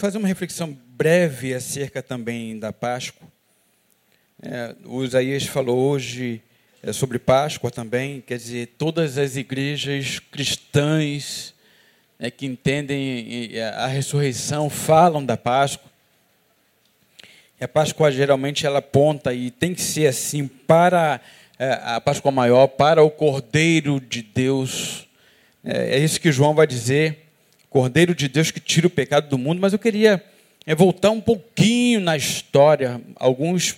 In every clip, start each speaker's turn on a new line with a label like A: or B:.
A: é, fazer uma reflexão breve acerca também da Páscoa. É, o Isaías falou hoje é, sobre Páscoa também, quer dizer, todas as igrejas cristãs é, que entendem a ressurreição falam da Páscoa. E a Páscoa geralmente ela aponta e tem que ser assim para é, a Páscoa maior, para o Cordeiro de Deus. É, é isso que João vai dizer, Cordeiro de Deus que tira o pecado do mundo. Mas eu queria é, voltar um pouquinho na história, alguns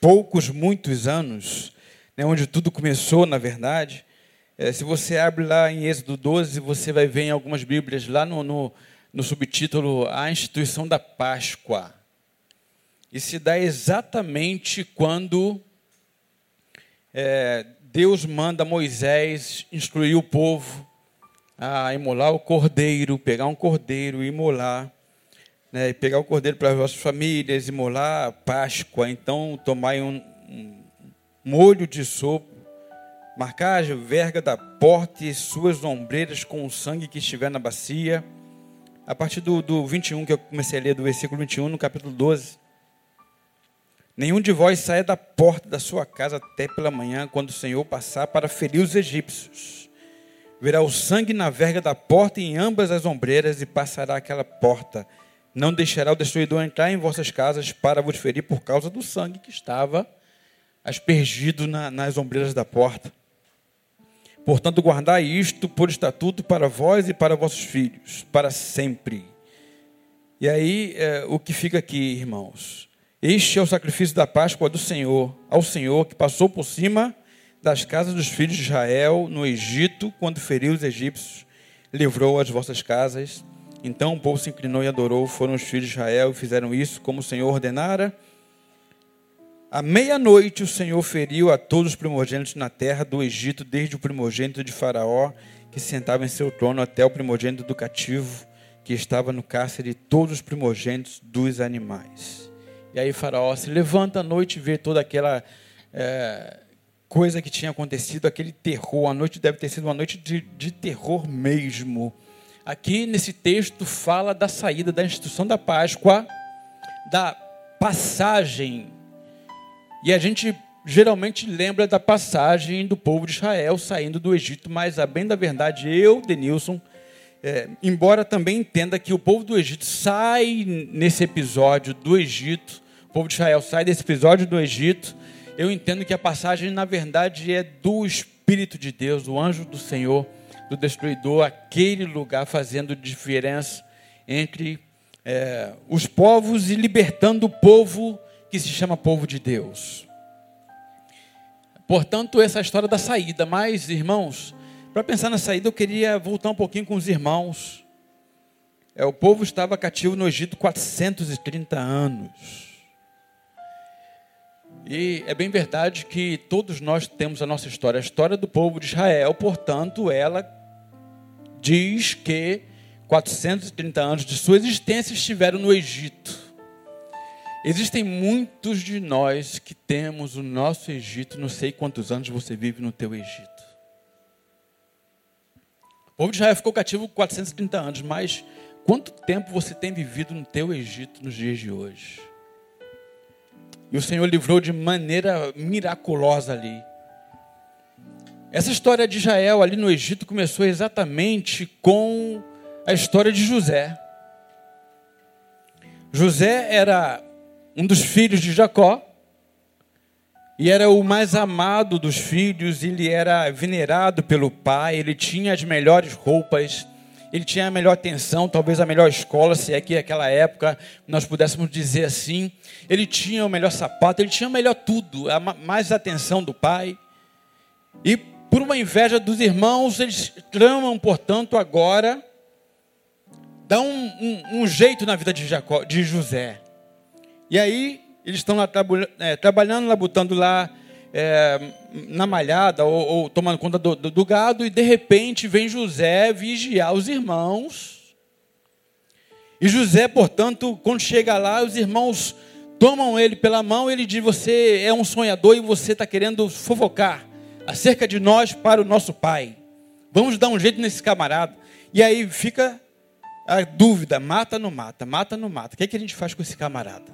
A: poucos, muitos anos, né, onde tudo começou, na verdade. É, se você abre lá em Êxodo 12, você vai ver em algumas Bíblias, lá no, no, no subtítulo A Instituição da Páscoa. E se dá exatamente quando é, Deus manda Moisés instruir o povo a imolar o cordeiro, pegar um cordeiro e imolar né, pegar o cordeiro para as vossas famílias, imolar a Páscoa, então tomai um, um molho de sopa, marcar a verga da porta e suas ombreiras com o sangue que estiver na bacia. A partir do, do 21, que eu comecei a ler, do versículo 21, no capítulo 12. Nenhum de vós saia da porta da sua casa até pela manhã, quando o Senhor passar para ferir os egípcios. Verá o sangue na verga da porta e em ambas as ombreiras, e passará aquela porta não deixará o destruidor entrar em vossas casas para vos ferir por causa do sangue que estava aspergido na, nas ombreiras da porta. Portanto, guardai isto por estatuto para vós e para vossos filhos, para sempre. E aí, é, o que fica aqui, irmãos? Este é o sacrifício da Páscoa do Senhor, ao Senhor que passou por cima das casas dos filhos de Israel no Egito, quando feriu os egípcios, livrou as vossas casas então o povo se inclinou e adorou. Foram os filhos de Israel e fizeram isso como o Senhor ordenara. À meia-noite o Senhor feriu a todos os primogênitos na terra do Egito, desde o primogênito de Faraó, que sentava em seu trono, até o primogênito do cativo, que estava no cárcere, todos os primogênitos dos animais. E aí Faraó se levanta à noite e vê toda aquela é, coisa que tinha acontecido, aquele terror. A noite deve ter sido uma noite de, de terror mesmo aqui nesse texto fala da saída da instituição da Páscoa, da passagem. E a gente geralmente lembra da passagem do povo de Israel saindo do Egito, mas a bem da verdade, eu, Denilson, é, embora também entenda que o povo do Egito sai nesse episódio do Egito, o povo de Israel sai desse episódio do Egito, eu entendo que a passagem, na verdade, é do Espírito de Deus, o anjo do Senhor, do destruidor, aquele lugar fazendo diferença entre é, os povos e libertando o povo que se chama povo de Deus. Portanto, essa é a história da saída. Mas, irmãos, para pensar na saída, eu queria voltar um pouquinho com os irmãos. É, o povo estava cativo no Egito 430 anos. E é bem verdade que todos nós temos a nossa história, a história do povo de Israel, portanto, ela diz que 430 anos de sua existência estiveram no Egito. Existem muitos de nós que temos o nosso Egito, não sei quantos anos você vive no teu Egito. O povo de Israel ficou cativo 430 anos, mas quanto tempo você tem vivido no teu Egito nos dias de hoje? E o Senhor livrou de maneira miraculosa ali. Essa história de Israel ali no Egito começou exatamente com a história de José. José era um dos filhos de Jacó e era o mais amado dos filhos, ele era venerado pelo pai, ele tinha as melhores roupas, ele tinha a melhor atenção, talvez a melhor escola, se é que naquela época nós pudéssemos dizer assim. Ele tinha o melhor sapato, ele tinha o melhor tudo, a mais atenção do pai. E por uma inveja dos irmãos, eles tramam, portanto, agora, dá um, um, um jeito na vida de, Jacó, de José. E aí, eles estão lá é, trabalhando, lá, botando lá é, na malhada, ou, ou tomando conta do, do, do gado, e de repente vem José vigiar os irmãos. E José, portanto, quando chega lá, os irmãos tomam ele pela mão, ele diz: Você é um sonhador e você está querendo fofocar acerca de nós para o nosso pai. Vamos dar um jeito nesse camarada. E aí fica a dúvida: mata ou não mata? Mata ou não mata? O que, é que a gente faz com esse camarada?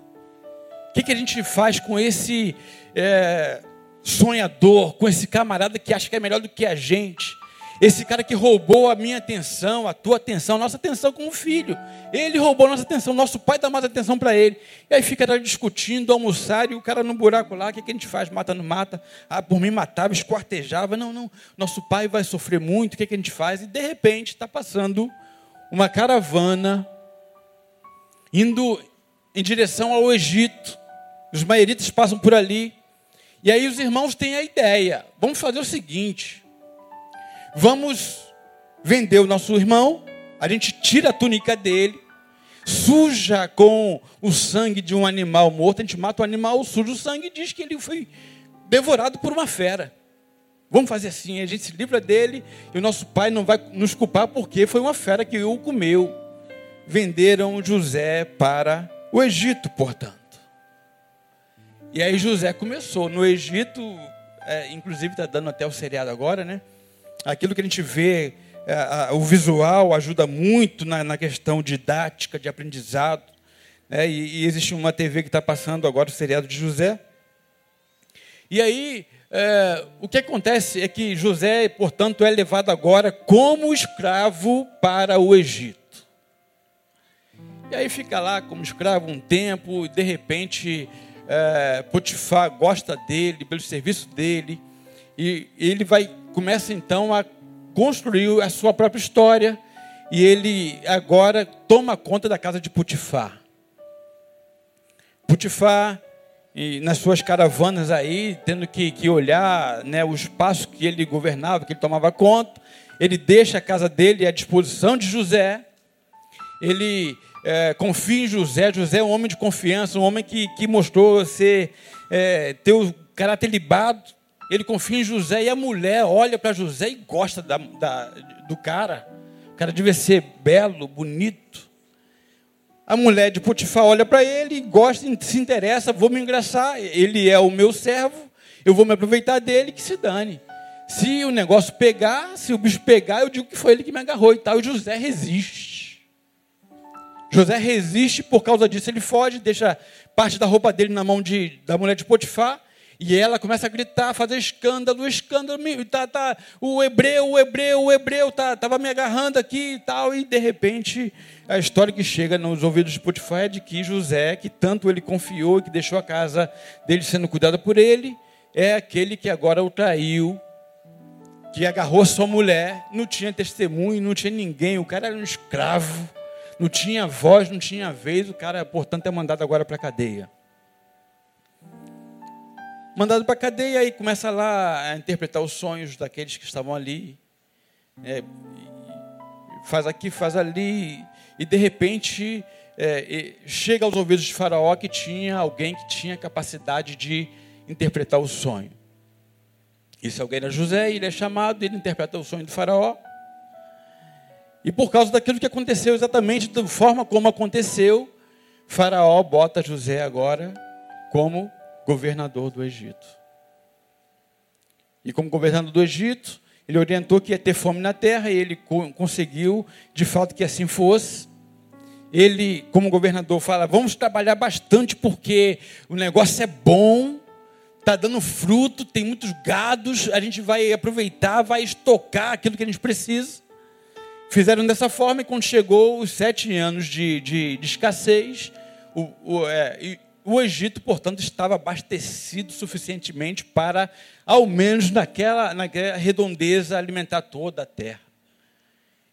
A: O que, é que a gente faz com esse é, sonhador, com esse camarada que acha que é melhor do que a gente? Esse cara que roubou a minha atenção, a tua atenção, a nossa atenção como filho. Ele roubou a nossa atenção, nosso pai dá mais atenção para ele. E aí fica discutindo, almoçar, e o cara no buraco lá, o que, que a gente faz? Mata, não mata? Ah, por mim matava, esquartejava. Não, não, nosso pai vai sofrer muito, o que, que a gente faz? E de repente está passando uma caravana indo em direção ao Egito. Os maeritas passam por ali. E aí os irmãos têm a ideia: vamos fazer o seguinte Vamos vender o nosso irmão, a gente tira a túnica dele, suja com o sangue de um animal morto, a gente mata o animal, suja o sangue e diz que ele foi devorado por uma fera. Vamos fazer assim, a gente se livra dele e o nosso pai não vai nos culpar porque foi uma fera que o comeu. Venderam José para o Egito, portanto. E aí José começou. No Egito, é, inclusive está dando até o seriado agora, né? aquilo que a gente vê, é, a, o visual ajuda muito na, na, questão didática, de aprendizado. Né? E, e, existe uma TV que está passando agora o seriado de José. E aí, é, o que acontece é que José, portanto, é levado agora como escravo para o Egito. E aí fica lá como escravo um tempo, e de repente é, Potifar gosta dele, pelo serviço dele, e ele vai começa então a construir a sua própria história. E ele agora toma conta da casa de Putifar. Putifar, e nas suas caravanas aí, tendo que, que olhar né, o espaço que ele governava, que ele tomava conta, ele deixa a casa dele à disposição de José, ele é, confia em José, José é um homem de confiança, um homem que, que mostrou ser, é, ter o caráter libado, ele confia em José e a mulher olha para José e gosta da, da, do cara. O cara deve ser belo, bonito. A mulher de Potifar olha para ele e gosta, se interessa, vou me engraçar. Ele é o meu servo, eu vou me aproveitar dele, que se dane. Se o negócio pegar, se o bicho pegar, eu digo que foi ele que me agarrou e tal. E José resiste. José resiste, por causa disso. Ele foge, deixa parte da roupa dele na mão de, da mulher de Potifar e ela começa a gritar, fazer escândalo, escândalo, tá, tá, o hebreu, o hebreu, o hebreu, tá, estava me agarrando aqui e tal, e de repente a história que chega nos ouvidos de Potifar é de que José, que tanto ele confiou e que deixou a casa dele sendo cuidada por ele, é aquele que agora o traiu, que agarrou sua mulher, não tinha testemunho, não tinha ninguém, o cara era um escravo, não tinha voz, não tinha vez, o cara, portanto, é mandado agora para a cadeia mandado para a cadeia e começa lá a interpretar os sonhos daqueles que estavam ali. É, faz aqui, faz ali, e de repente é, chega aos ouvidos de Faraó que tinha alguém que tinha capacidade de interpretar o sonho. Esse alguém era José, ele é chamado, ele interpreta o sonho do Faraó. E por causa daquilo que aconteceu exatamente da forma como aconteceu, Faraó bota José agora como governador do Egito. E como governador do Egito, ele orientou que ia ter fome na terra e ele conseguiu, de fato, que assim fosse. Ele, como governador, fala: vamos trabalhar bastante porque o negócio é bom, está dando fruto, tem muitos gados, a gente vai aproveitar, vai estocar aquilo que a gente precisa. Fizeram dessa forma e quando chegou os sete anos de, de, de escassez, o, o, é, o Egito, portanto, estava abastecido suficientemente para, ao menos naquela, naquela redondeza, alimentar toda a terra.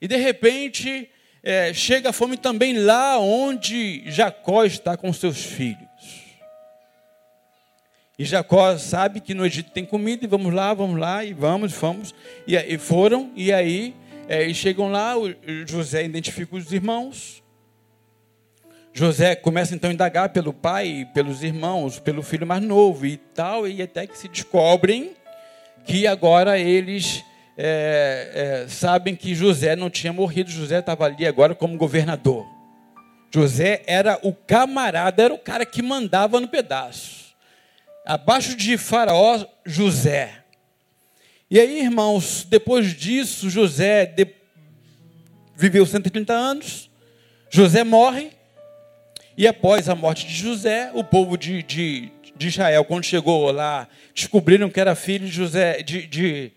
A: E de repente, é, chega a fome também lá onde Jacó está com seus filhos. E Jacó sabe que no Egito tem comida, e vamos lá, vamos lá, e vamos, vamos. E, e foram, e aí é, e chegam lá, o, José identifica os irmãos, José começa então a indagar pelo pai, pelos irmãos, pelo filho mais novo e tal, e até que se descobrem que agora eles é, é, sabem que José não tinha morrido, José estava ali agora como governador. José era o camarada, era o cara que mandava no pedaço. Abaixo de Faraó, José. E aí, irmãos, depois disso, José, de, viveu 130 anos, José morre, e após a morte de José, o povo de, de, de Israel, quando chegou lá, descobriram que era filho de José, de, de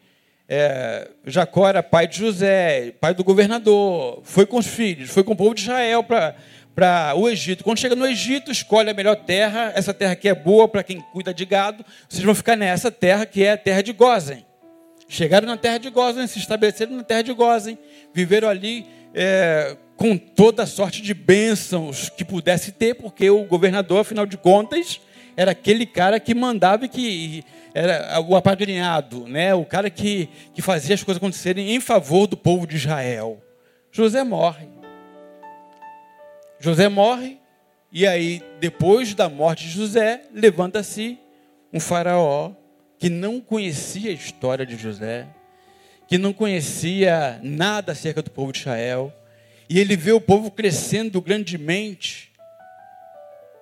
A: é, Jacó era pai de José, pai do governador, foi com os filhos, foi com o povo de Israel para o Egito. Quando chega no Egito, escolhe a melhor terra, essa terra aqui é boa para quem cuida de gado, vocês vão ficar nessa terra que é a terra de Gozen. Chegaram na terra de Gozen, se estabeleceram na terra de Gozen, viveram ali é, com toda a sorte de bênçãos que pudesse ter, porque o governador, afinal de contas, era aquele cara que mandava e que era o apadrinhado, né? o cara que, que fazia as coisas acontecerem em favor do povo de Israel. José morre. José morre, e aí, depois da morte de José, levanta-se um faraó que não conhecia a história de José, que não conhecia nada acerca do povo de Israel, e ele vê o povo crescendo grandemente.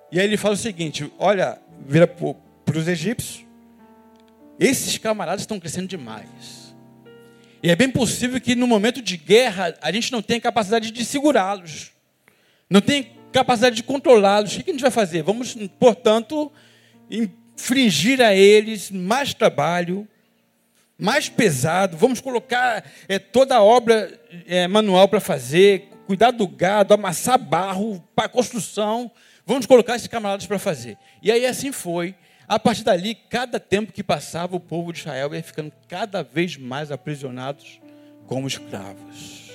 A: E aí ele fala o seguinte: olha, vira para os egípcios, esses camaradas estão crescendo demais. E é bem possível que no momento de guerra a gente não tenha capacidade de segurá-los, não tenha capacidade de controlá-los. O que a gente vai fazer? Vamos, portanto, infringir a eles mais trabalho, mais pesado. Vamos colocar é, toda a obra é, manual para fazer, cuidar do gado, amassar barro para construção. Vamos colocar esses camaradas para fazer. E aí assim foi. A partir dali, cada tempo que passava, o povo de Israel ia ficando cada vez mais aprisionados como escravos.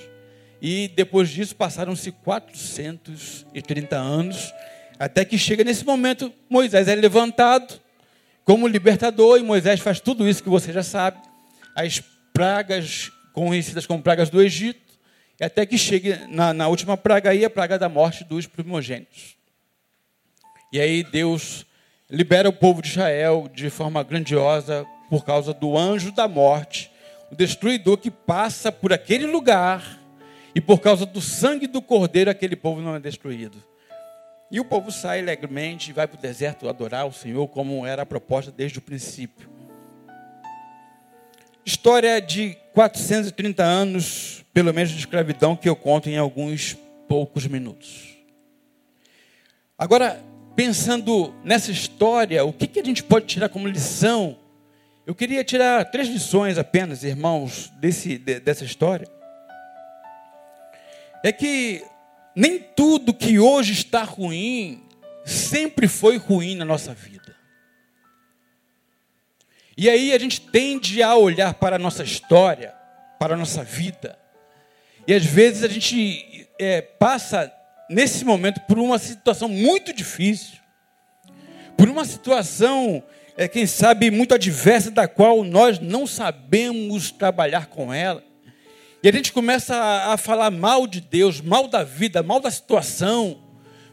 A: E depois disso passaram-se 430 anos, até que chega nesse momento, Moisés é levantado como libertador, e Moisés faz tudo isso que você já sabe, as pragas conhecidas como pragas do Egito, até que chegue na, na última praga aí, a praga da morte dos primogênitos. E aí Deus libera o povo de Israel de forma grandiosa por causa do anjo da morte, o destruidor que passa por aquele lugar e por causa do sangue do cordeiro aquele povo não é destruído. E o povo sai alegremente e vai para o deserto adorar o Senhor como era a proposta desde o princípio. História de 430 anos, pelo menos de escravidão, que eu conto em alguns poucos minutos. Agora, pensando nessa história, o que, que a gente pode tirar como lição? Eu queria tirar três lições apenas, irmãos, desse, dessa história. É que nem tudo que hoje está ruim sempre foi ruim na nossa vida. E aí a gente tende a olhar para a nossa história, para a nossa vida, e às vezes a gente é, passa nesse momento, por uma situação muito difícil, por uma situação, é, quem sabe, muito adversa, da qual nós não sabemos trabalhar com ela. E a gente começa a, a falar mal de Deus, mal da vida, mal da situação,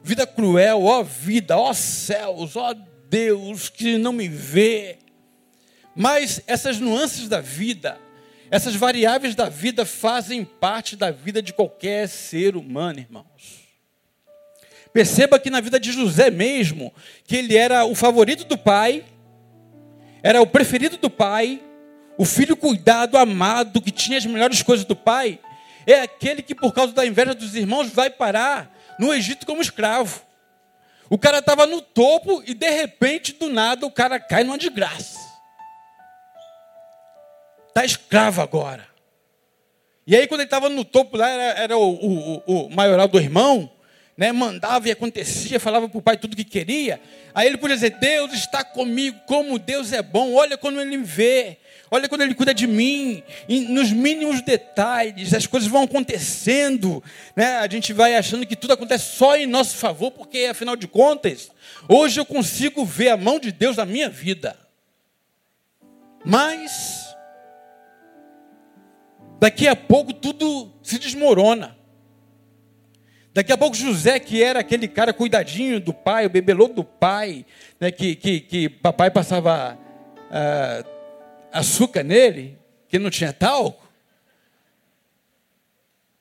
A: vida cruel, ó vida, ó céus, ó Deus que não me vê. Mas essas nuances da vida, essas variáveis da vida fazem parte da vida de qualquer ser humano, irmãos. Perceba que na vida de José mesmo, que ele era o favorito do pai, era o preferido do pai, o filho cuidado, amado, que tinha as melhores coisas do pai, é aquele que por causa da inveja dos irmãos vai parar no Egito como escravo. O cara estava no topo e de repente, do nada, o cara cai numa desgraça. Está escravo agora. E aí, quando ele estava no topo lá, era, era o, o, o, maioral do irmão, né, mandava e acontecia, falava para o pai tudo o que queria. Aí ele podia dizer: Deus está comigo, como Deus é bom. Olha quando ele me vê, olha quando ele cuida de mim, nos mínimos detalhes, as coisas vão acontecendo. Né? A gente vai achando que tudo acontece só em nosso favor, porque afinal de contas, hoje eu consigo ver a mão de Deus na minha vida. Mas, daqui a pouco tudo se desmorona. Daqui a pouco José, que era aquele cara cuidadinho do pai, o bebelô do pai, né, que, que, que papai passava uh, açúcar nele, que não tinha talco.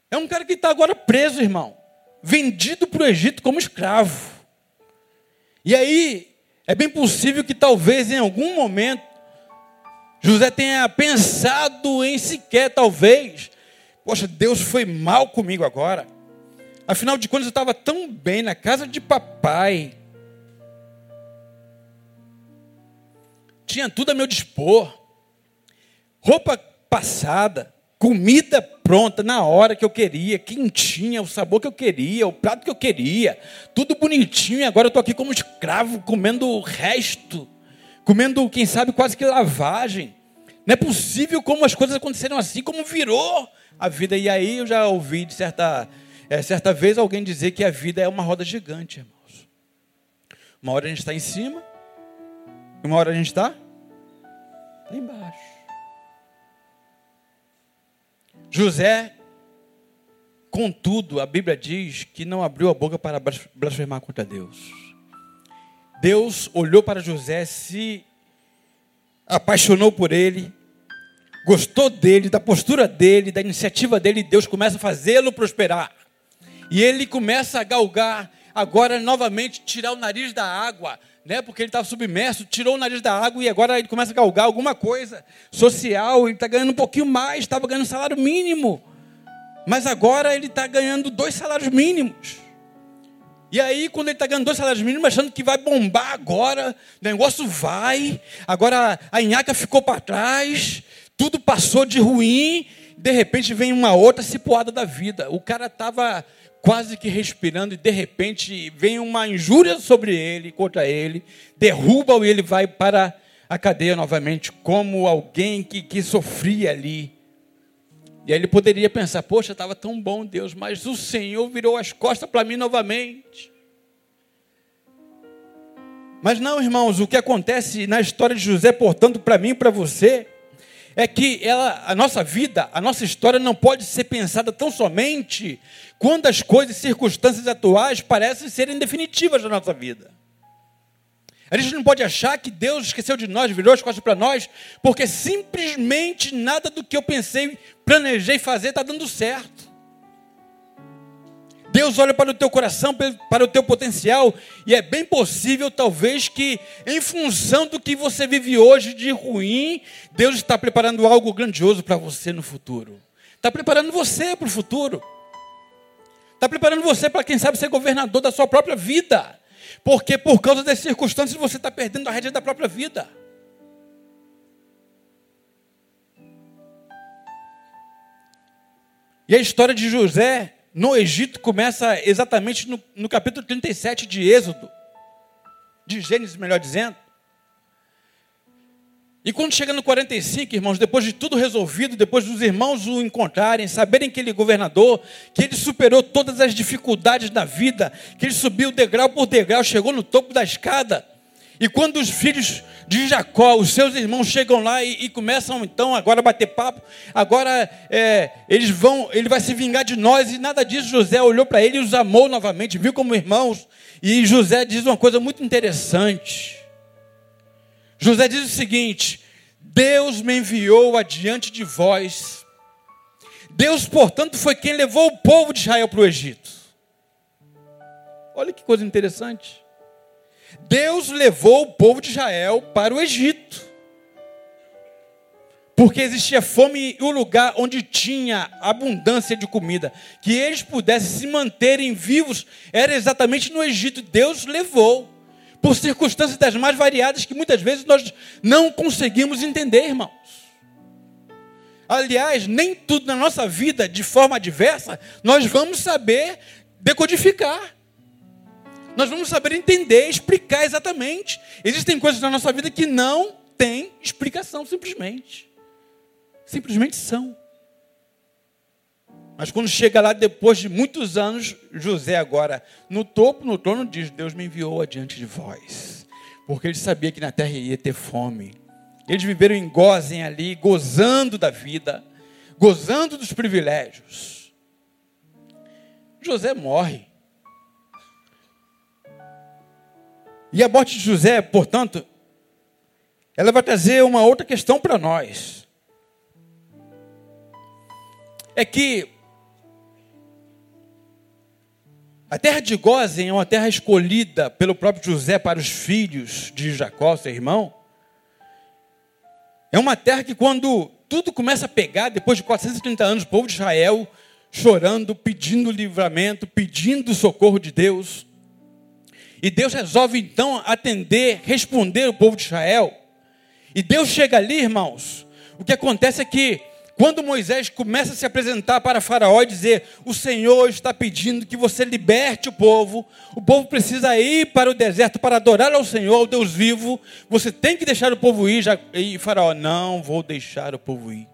A: É um cara que está agora preso, irmão. Vendido para o Egito como escravo. E aí, é bem possível que talvez em algum momento José tenha pensado em sequer, talvez, Poxa, Deus foi mal comigo agora. Afinal de contas, eu estava tão bem na casa de papai. Tinha tudo a meu dispor. Roupa passada, comida pronta na hora que eu queria, quentinha, o sabor que eu queria, o prato que eu queria, tudo bonitinho, agora eu estou aqui como escravo, comendo o resto, comendo, quem sabe, quase que lavagem. Não é possível como as coisas aconteceram assim, como virou a vida. E aí eu já ouvi de certa, é, certa vez alguém dizer que a vida é uma roda gigante, irmãos. Uma hora a gente está em cima, uma hora a gente está embaixo. José, contudo, a Bíblia diz que não abriu a boca para blasfemar contra Deus. Deus olhou para José, se apaixonou por ele, gostou dele, da postura dele, da iniciativa dele, e Deus começa a fazê-lo prosperar. E ele começa a galgar, agora novamente tirar o nariz da água, né? Porque ele estava submerso, tirou o nariz da água e agora ele começa a galgar alguma coisa social, ele está ganhando um pouquinho mais, estava ganhando salário mínimo. Mas agora ele está ganhando dois salários mínimos. E aí, quando ele está ganhando dois salários mínimos, achando que vai bombar agora, o negócio vai, agora a Inhaca ficou para trás, tudo passou de ruim, de repente vem uma outra cipoada da vida. O cara estava quase que respirando, e de repente vem uma injúria sobre ele, contra ele, derruba-o e ele vai para a cadeia novamente, como alguém que, que sofria ali. E aí ele poderia pensar: poxa, estava tão bom Deus, mas o Senhor virou as costas para mim novamente. Mas não, irmãos, o que acontece na história de José, portanto, para mim e para você, é que ela, a nossa vida, a nossa história não pode ser pensada tão somente quando as coisas e circunstâncias atuais parecem serem definitivas na nossa vida. A gente não pode achar que Deus esqueceu de nós, virou as costas para nós, porque simplesmente nada do que eu pensei, planejei fazer está dando certo. Deus olha para o teu coração, para o teu potencial, e é bem possível, talvez, que em função do que você vive hoje de ruim, Deus está preparando algo grandioso para você no futuro. Está preparando você para o futuro. Está preparando você para, quem sabe, ser governador da sua própria vida. Porque por causa das circunstâncias você está perdendo a rédea da própria vida. E a história de José no Egito começa exatamente no, no capítulo 37 de Êxodo, de Gênesis, melhor dizendo. E quando chega no 45, irmãos, depois de tudo resolvido, depois dos irmãos o encontrarem, saberem que ele é governador, que ele superou todas as dificuldades da vida, que ele subiu degrau por degrau, chegou no topo da escada, e quando os filhos de Jacó, os seus irmãos chegam lá e, e começam então agora a bater papo, agora é, eles vão, ele vai se vingar de nós e nada disso. José olhou para ele e os amou novamente, viu como irmãos. E José diz uma coisa muito interessante. José diz o seguinte: Deus me enviou adiante de vós. Deus, portanto, foi quem levou o povo de Israel para o Egito. Olha que coisa interessante. Deus levou o povo de Israel para o Egito. Porque existia fome e o lugar onde tinha abundância de comida, que eles pudessem se manterem vivos, era exatamente no Egito. Deus levou, por circunstâncias das mais variadas que muitas vezes nós não conseguimos entender, irmãos. Aliás, nem tudo na nossa vida, de forma adversa, nós vamos saber decodificar nós vamos saber entender, explicar exatamente. Existem coisas na nossa vida que não têm explicação, simplesmente. Simplesmente são. Mas quando chega lá, depois de muitos anos, José agora, no topo, no trono, diz: Deus me enviou adiante de vós. Porque ele sabia que na terra ia ter fome. Eles viveram em gozem ali, gozando da vida, gozando dos privilégios. José morre. E a morte de José, portanto, ela vai trazer uma outra questão para nós. É que a terra de Gozen é uma terra escolhida pelo próprio José para os filhos de Jacó, seu irmão. É uma terra que, quando tudo começa a pegar, depois de 430 anos, o povo de Israel chorando, pedindo livramento, pedindo socorro de Deus. E Deus resolve então atender, responder o povo de Israel. E Deus chega ali, irmãos. O que acontece é que quando Moisés começa a se apresentar para Faraó e dizer: O Senhor está pedindo que você liberte o povo, o povo precisa ir para o deserto para adorar ao Senhor, ao Deus vivo, você tem que deixar o povo ir. E Faraó: Não vou deixar o povo ir.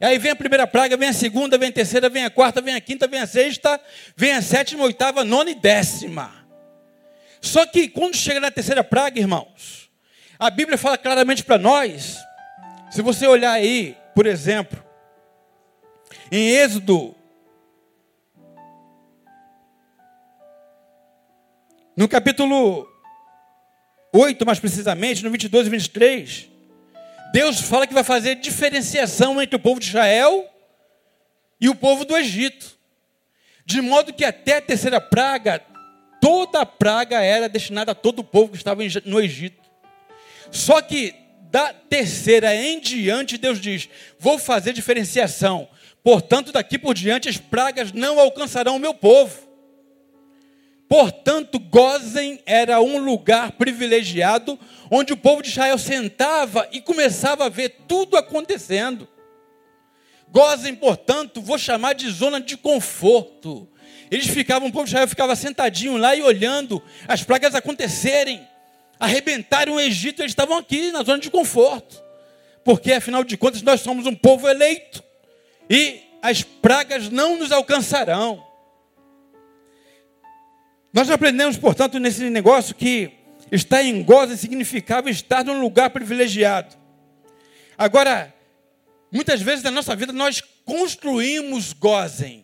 A: E aí vem a primeira praga, vem a segunda, vem a terceira, vem a quarta, vem a quinta, vem a sexta, vem a sétima, oitava, nona e décima. Só que quando chega na terceira praga, irmãos, a Bíblia fala claramente para nós, se você olhar aí, por exemplo, em Êxodo, no capítulo 8, mais precisamente, no 22 e 23, Deus fala que vai fazer diferenciação entre o povo de Israel e o povo do Egito. De modo que até a terceira praga, toda a praga era destinada a todo o povo que estava no Egito. Só que da terceira em diante, Deus diz: Vou fazer diferenciação. Portanto, daqui por diante as pragas não alcançarão o meu povo. Portanto, Gozen era um lugar privilegiado onde o povo de Israel sentava e começava a ver tudo acontecendo. Gozen, portanto, vou chamar de zona de conforto. Eles ficavam, o povo de Israel ficava sentadinho lá e olhando as pragas acontecerem, arrebentarem o Egito, eles estavam aqui na zona de conforto. Porque afinal de contas nós somos um povo eleito e as pragas não nos alcançarão. Nós aprendemos, portanto, nesse negócio que estar em goza significava estar num lugar privilegiado. Agora, muitas vezes na nossa vida nós construímos gozem.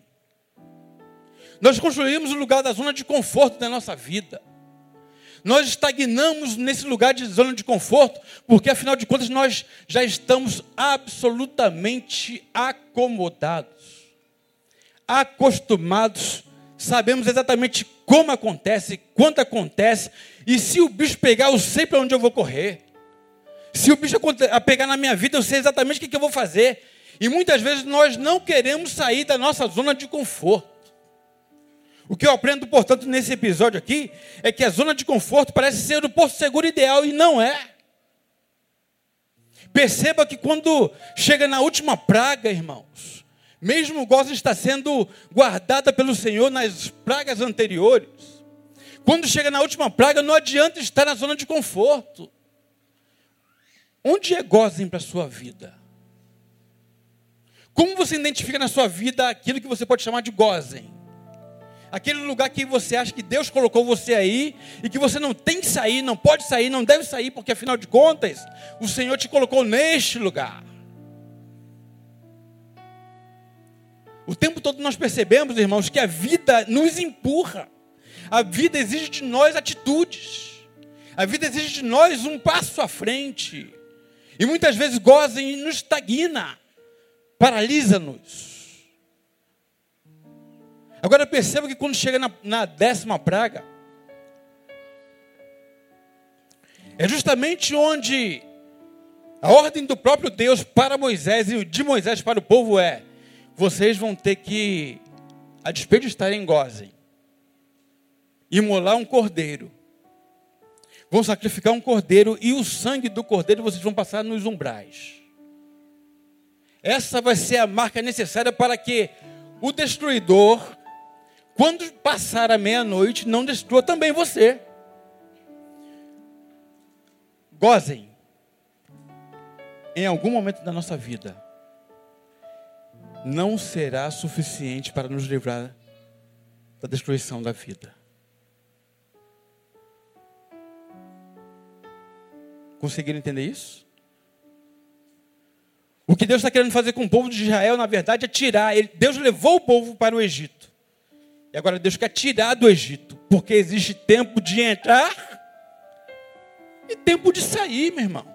A: Nós construímos o lugar da zona de conforto da nossa vida. Nós estagnamos nesse lugar de zona de conforto, porque afinal de contas nós já estamos absolutamente acomodados, acostumados sabemos exatamente como acontece, quando acontece, e se o bicho pegar, eu sei para onde eu vou correr. Se o bicho pegar na minha vida, eu sei exatamente o que eu vou fazer. E muitas vezes nós não queremos sair da nossa zona de conforto. O que eu aprendo, portanto, nesse episódio aqui, é que a zona de conforto parece ser o porto seguro ideal e não é. Perceba que quando chega na última praga, irmãos, mesmo Goza está sendo guardada pelo Senhor nas pragas anteriores. Quando chega na última praga, não adianta estar na zona de conforto. Onde é Gozem para a sua vida? Como você identifica na sua vida aquilo que você pode chamar de Gozem? Aquele lugar que você acha que Deus colocou você aí e que você não tem que sair, não pode sair, não deve sair, porque afinal de contas, o Senhor te colocou neste lugar. O tempo todo nós percebemos, irmãos, que a vida nos empurra. A vida exige de nós atitudes. A vida exige de nós um passo à frente. E muitas vezes goza e nos estagna, paralisa-nos. Agora perceba que quando chega na, na décima praga, é justamente onde a ordem do próprio Deus para Moisés e de Moisés para o povo é: vocês vão ter que, a despeito de estarem em Gozem, imolar um cordeiro. Vão sacrificar um cordeiro e o sangue do cordeiro vocês vão passar nos umbrais. Essa vai ser a marca necessária para que o destruidor, quando passar a meia-noite, não destrua também você. Gozem, em algum momento da nossa vida, não será suficiente para nos livrar da destruição da vida. Conseguiram entender isso? O que Deus está querendo fazer com o povo de Israel, na verdade, é tirar. Deus levou o povo para o Egito. E agora Deus quer tirar do Egito. Porque existe tempo de entrar e tempo de sair, meu irmão.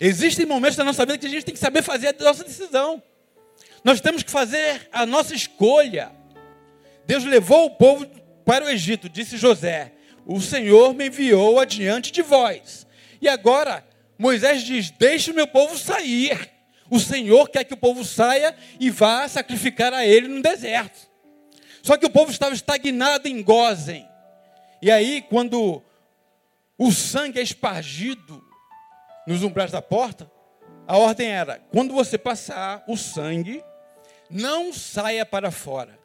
A: Existem momentos da nossa vida que a gente tem que saber fazer a nossa decisão. Nós temos que fazer a nossa escolha. Deus levou o povo para o Egito, disse José: O Senhor me enviou adiante de vós. E agora, Moisés diz: Deixe o meu povo sair. O Senhor quer que o povo saia e vá sacrificar a ele no deserto. Só que o povo estava estagnado em Gozem. E aí, quando o sangue é espargido nos umbrais da porta, a ordem era: quando você passar o sangue, não saia para fora.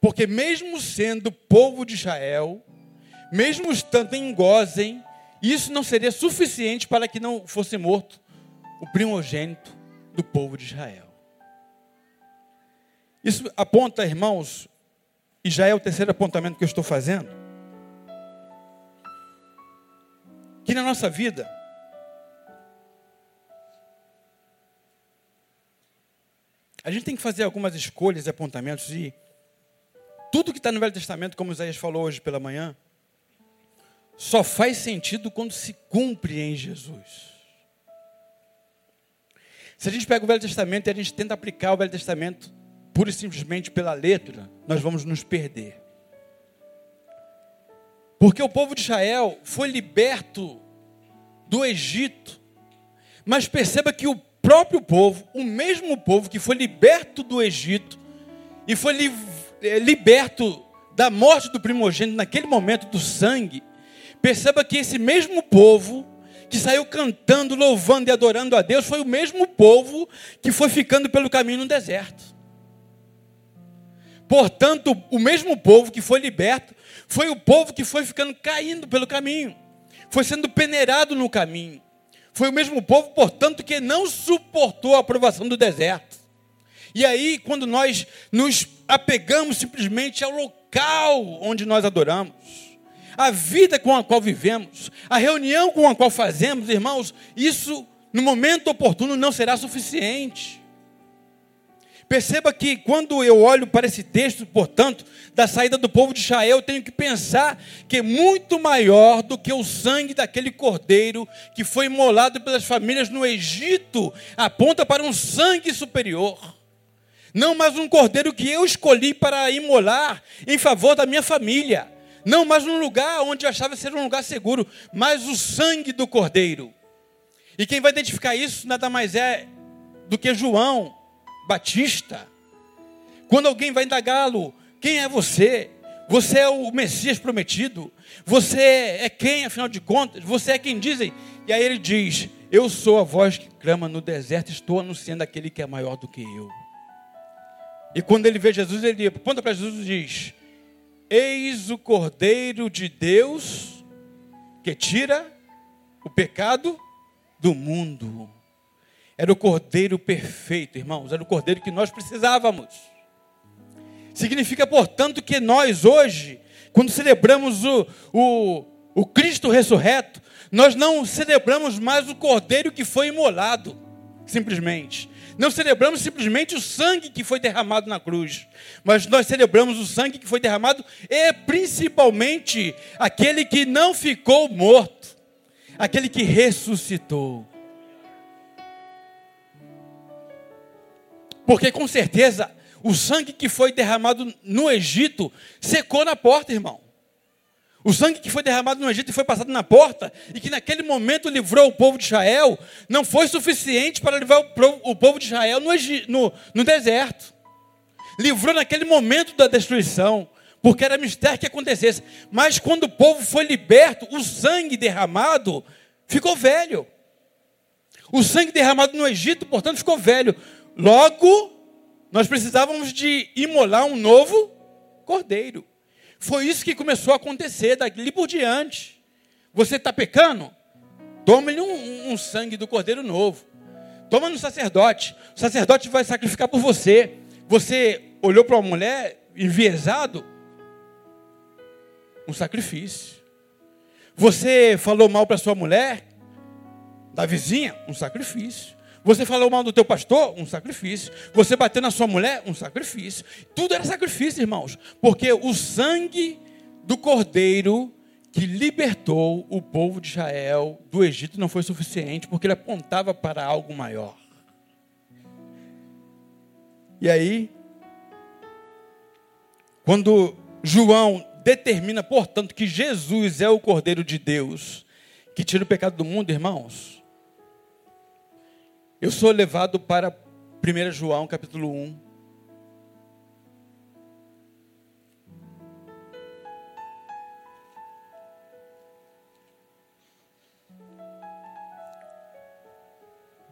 A: Porque mesmo sendo povo de Israel, mesmo estando em Gozem, isso não seria suficiente para que não fosse morto o primogênito do povo de Israel. Isso aponta, irmãos, e já é o terceiro apontamento que eu estou fazendo, que na nossa vida, a gente tem que fazer algumas escolhas e apontamentos, e tudo que está no Velho Testamento, como Isaías falou hoje pela manhã, só faz sentido quando se cumpre em Jesus. Se a gente pega o Velho Testamento e a gente tenta aplicar o Velho Testamento pura e simplesmente pela letra, nós vamos nos perder. Porque o povo de Israel foi liberto do Egito. Mas perceba que o próprio povo, o mesmo povo que foi liberto do Egito e foi li eh, liberto da morte do primogênito naquele momento do sangue, perceba que esse mesmo povo que saiu cantando, louvando e adorando a Deus, foi o mesmo povo que foi ficando pelo caminho no deserto. Portanto, o mesmo povo que foi liberto, foi o povo que foi ficando caindo pelo caminho, foi sendo peneirado no caminho. Foi o mesmo povo, portanto, que não suportou a aprovação do deserto. E aí, quando nós nos apegamos simplesmente ao local onde nós adoramos, a vida com a qual vivemos, a reunião com a qual fazemos, irmãos, isso no momento oportuno não será suficiente. Perceba que quando eu olho para esse texto, portanto, da saída do povo de Israel, eu tenho que pensar que é muito maior do que o sangue daquele cordeiro que foi imolado pelas famílias no Egito, aponta para um sangue superior. Não mais um cordeiro que eu escolhi para imolar em favor da minha família não mais num lugar onde eu achava ser um lugar seguro, mas o sangue do Cordeiro. E quem vai identificar isso nada mais é do que João Batista. Quando alguém vai indagá-lo, quem é você? Você é o Messias prometido? Você é quem, afinal de contas? Você é quem dizem? E aí ele diz: Eu sou a voz que clama no deserto, estou anunciando aquele que é maior do que eu. E quando ele vê Jesus, ele aponta para Jesus e diz: Eis o Cordeiro de Deus que tira o pecado do mundo. Era o Cordeiro perfeito, irmãos, era o Cordeiro que nós precisávamos. Significa, portanto, que nós hoje, quando celebramos o, o, o Cristo ressurreto, nós não celebramos mais o Cordeiro que foi imolado, simplesmente. Não celebramos simplesmente o sangue que foi derramado na cruz, mas nós celebramos o sangue que foi derramado e principalmente aquele que não ficou morto, aquele que ressuscitou. Porque com certeza o sangue que foi derramado no Egito secou na porta, irmão. O sangue que foi derramado no Egito e foi passado na porta, e que naquele momento livrou o povo de Israel, não foi suficiente para livrar o povo de Israel no, no, no deserto. Livrou naquele momento da destruição, porque era mistério que acontecesse. Mas quando o povo foi liberto, o sangue derramado ficou velho. O sangue derramado no Egito, portanto, ficou velho. Logo, nós precisávamos de imolar um novo cordeiro. Foi isso que começou a acontecer dali por diante. Você está pecando? Toma-lhe um, um, sangue do cordeiro novo. Toma no sacerdote. O sacerdote vai sacrificar por você. Você olhou para uma mulher enviesado? Um sacrifício. Você falou mal para sua mulher? Da vizinha? Um sacrifício. Você falou mal do teu pastor? Um sacrifício. Você bateu na sua mulher? Um sacrifício. Tudo era sacrifício, irmãos. Porque o sangue do cordeiro que libertou o povo de Israel do Egito não foi suficiente, porque ele apontava para algo maior. E aí, quando João determina, portanto, que Jesus é o Cordeiro de Deus que tira o pecado do mundo, irmãos, eu sou levado para 1 João capítulo 1.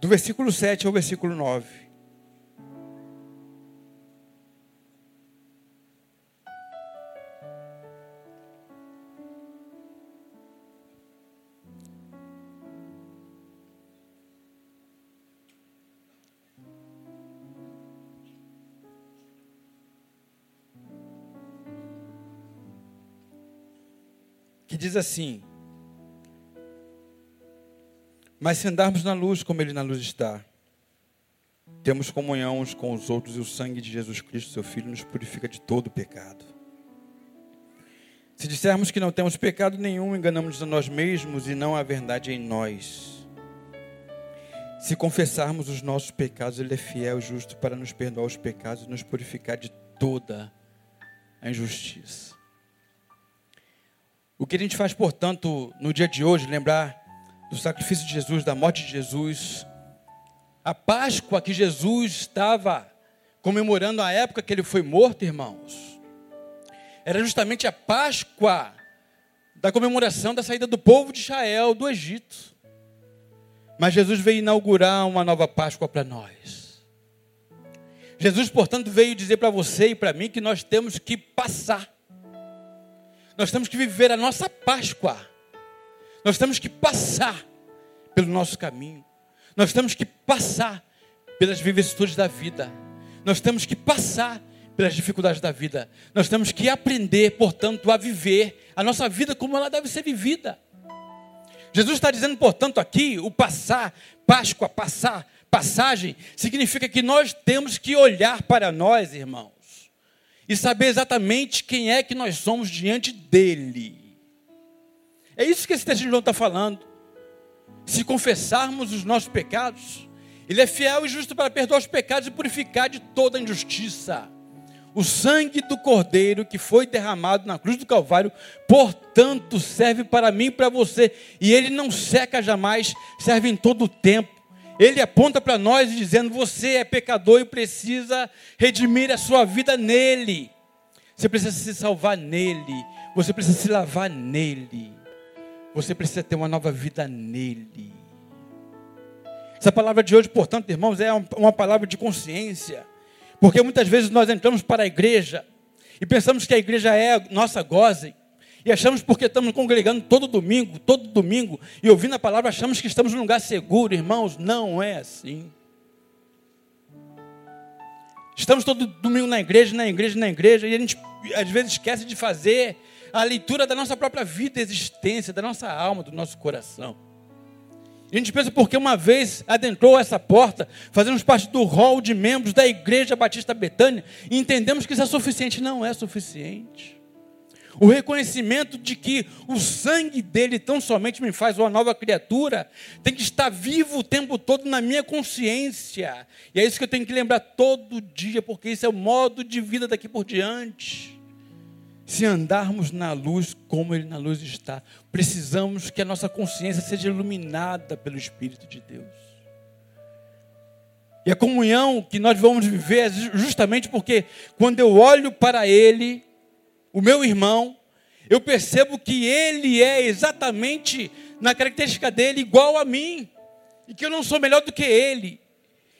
A: Do versículo 7 ao versículo 9. Diz assim: Mas se andarmos na luz como Ele na luz está, temos comunhão uns com os outros e o sangue de Jesus Cristo, seu Filho, nos purifica de todo pecado. Se dissermos que não temos pecado nenhum, enganamos a nós mesmos e não a verdade em nós. Se confessarmos os nossos pecados, Ele é fiel e justo para nos perdoar os pecados e nos purificar de toda a injustiça. O que a gente faz, portanto, no dia de hoje, lembrar do sacrifício de Jesus, da morte de Jesus, a Páscoa que Jesus estava comemorando a época que ele foi morto, irmãos, era justamente a Páscoa da comemoração da saída do povo de Israel do Egito. Mas Jesus veio inaugurar uma nova Páscoa para nós. Jesus, portanto, veio dizer para você e para mim que nós temos que passar nós temos que viver a nossa Páscoa. Nós temos que passar pelo nosso caminho. Nós temos que passar pelas vicissitudes da vida. Nós temos que passar pelas dificuldades da vida. Nós temos que aprender, portanto, a viver a nossa vida como ela deve ser vivida. Jesus está dizendo, portanto, aqui, o passar, Páscoa, passar, passagem, significa que nós temos que olhar para nós, irmão e saber exatamente quem é que nós somos diante dele. É isso que esse texto de João está falando. Se confessarmos os nossos pecados, ele é fiel e justo para perdoar os pecados e purificar de toda injustiça. O sangue do Cordeiro que foi derramado na cruz do Calvário, portanto, serve para mim e para você. E ele não seca jamais, serve em todo o tempo ele aponta para nós dizendo: você é pecador e precisa redimir a sua vida nele. Você precisa se salvar nele. Você precisa se lavar nele. Você precisa ter uma nova vida nele. Essa palavra de hoje, portanto, irmãos, é uma palavra de consciência. Porque muitas vezes nós entramos para a igreja e pensamos que a igreja é a nossa goze. E achamos porque estamos congregando todo domingo, todo domingo, e ouvindo a palavra, achamos que estamos num lugar seguro, irmãos. Não é assim. Estamos todo domingo na igreja, na igreja, na igreja, e a gente às vezes esquece de fazer a leitura da nossa própria vida, existência, da nossa alma, do nosso coração. A gente pensa porque uma vez adentrou essa porta, fazemos parte do rol de membros da Igreja Batista Betânia, e entendemos que isso é suficiente. Não é suficiente. O reconhecimento de que o sangue dele tão somente me faz uma nova criatura, tem que estar vivo o tempo todo na minha consciência. E é isso que eu tenho que lembrar todo dia, porque isso é o modo de vida daqui por diante. Se andarmos na luz como ele na luz está, precisamos que a nossa consciência seja iluminada pelo Espírito de Deus. E a comunhão que nós vamos viver é justamente porque quando eu olho para ele, o meu irmão, eu percebo que ele é exatamente, na característica dele, igual a mim, e que eu não sou melhor do que ele.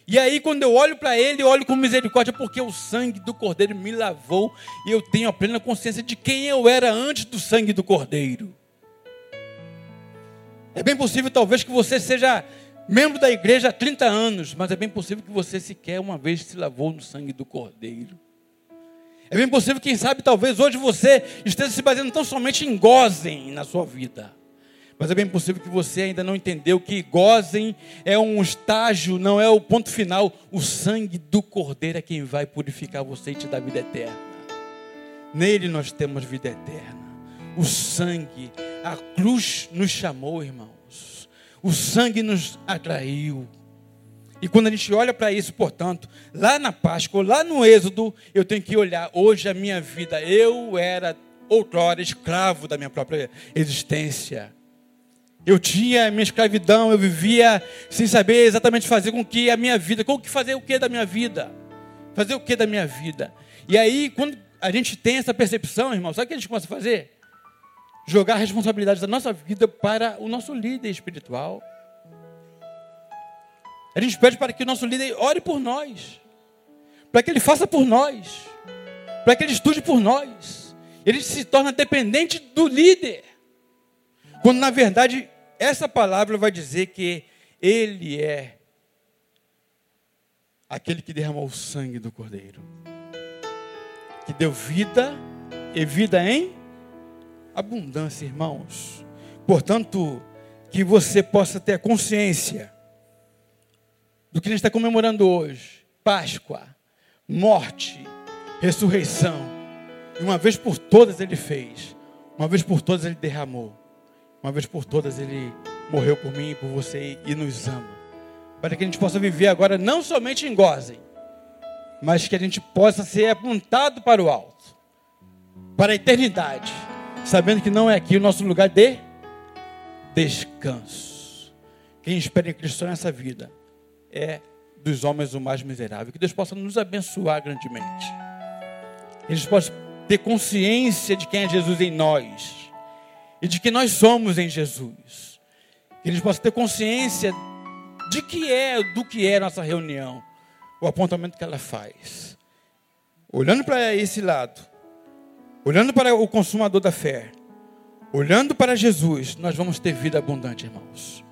A: E aí, quando eu olho para ele, eu olho com misericórdia, porque o sangue do Cordeiro me lavou, e eu tenho a plena consciência de quem eu era antes do sangue do Cordeiro. É bem possível, talvez, que você seja membro da igreja há 30 anos, mas é bem possível que você sequer uma vez se lavou no sangue do Cordeiro. É bem possível, quem sabe, talvez hoje você esteja se baseando tão somente em gozem na sua vida. Mas é bem possível que você ainda não entendeu que gozem é um estágio, não é o ponto final. O sangue do Cordeiro é quem vai purificar você e te dar vida eterna. Nele nós temos vida eterna. O sangue, a cruz nos chamou, irmãos. O sangue nos atraiu. E quando a gente olha para isso, portanto, lá na Páscoa, lá no Êxodo, eu tenho que olhar hoje a minha vida. Eu era outrora escravo da minha própria existência. Eu tinha minha escravidão, eu vivia sem saber exatamente fazer com que a minha vida, com que fazer o que da minha vida? Fazer o que da minha vida? E aí, quando a gente tem essa percepção, irmão, sabe o que a gente começa a fazer? Jogar a responsabilidade da nossa vida para o nosso líder espiritual. A gente pede para que o nosso líder ore por nós, para que ele faça por nós, para que ele estude por nós. Ele se torna dependente do líder. Quando na verdade essa palavra vai dizer que ele é aquele que derramou o sangue do Cordeiro, que deu vida e vida em abundância, irmãos. Portanto, que você possa ter a consciência do que a gente está comemorando hoje: Páscoa, morte, ressurreição. E uma vez por todas ele fez, uma vez por todas ele derramou, uma vez por todas ele morreu por mim e por você e nos ama. Para que a gente possa viver agora não somente em Gozem, mas que a gente possa ser apontado para o alto, para a eternidade, sabendo que não é aqui o nosso lugar de descanso. Quem espera em Cristo nessa vida é dos homens o mais miserável. Que Deus possa nos abençoar grandemente. Que a gente possa ter consciência de quem é Jesus em nós e de que nós somos em Jesus. Que a gente possa ter consciência de que é, do que é nossa reunião, o apontamento que ela faz. Olhando para esse lado, olhando para o consumador da fé, olhando para Jesus, nós vamos ter vida abundante, irmãos.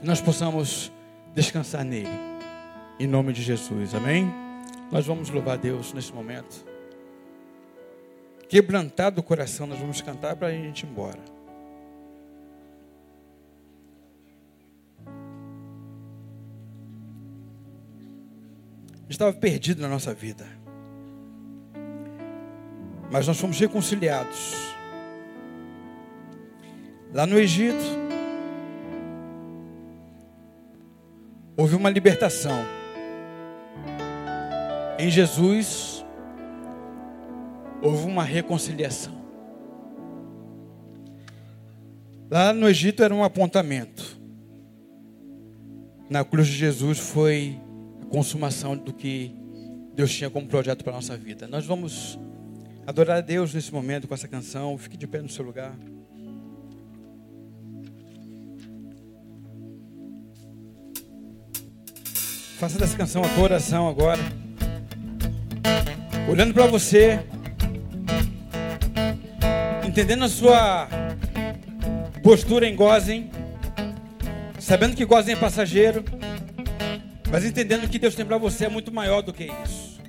A: Que nós possamos descansar nele. Em nome de Jesus, amém? Nós vamos louvar Deus nesse momento. Quebrantado o coração, nós vamos cantar para a gente ir embora. estava perdido na nossa vida. Mas nós fomos reconciliados. Lá no Egito, houve uma libertação. Em Jesus, houve uma reconciliação. Lá no Egito era um apontamento. Na cruz de Jesus foi a consumação do que Deus tinha como projeto para a nossa vida. Nós vamos adorar a Deus nesse momento com essa canção. Fique de pé no seu lugar. Faça dessa canção a oração agora. Olhando para você, entendendo a sua postura em Gozen, sabendo que Gozen é passageiro, mas entendendo que Deus tem para você é muito maior do que isso.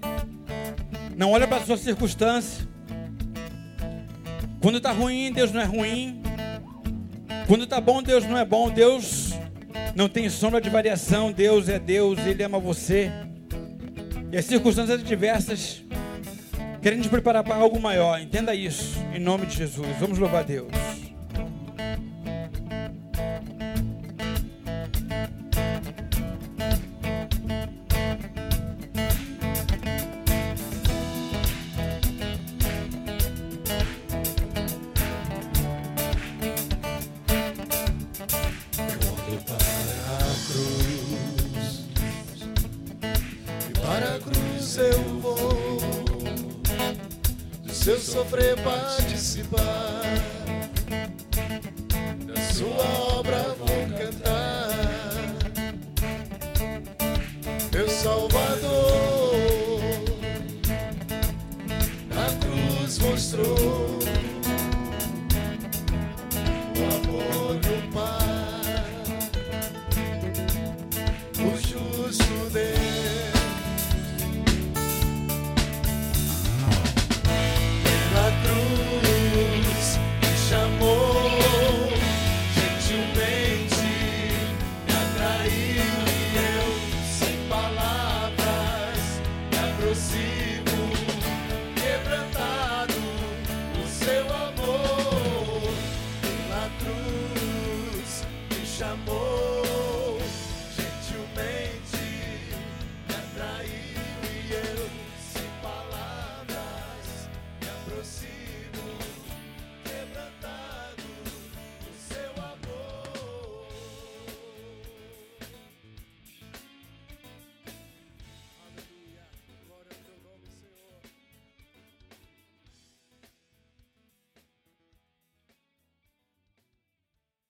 A: Não olha para a sua circunstância. Quando está ruim, Deus não é ruim. Quando está bom, Deus não é bom. Deus não tem sombra de variação. Deus é Deus, Ele ama você. E as circunstâncias diversas querem te preparar para algo maior. Entenda isso, em nome de Jesus. Vamos louvar a Deus.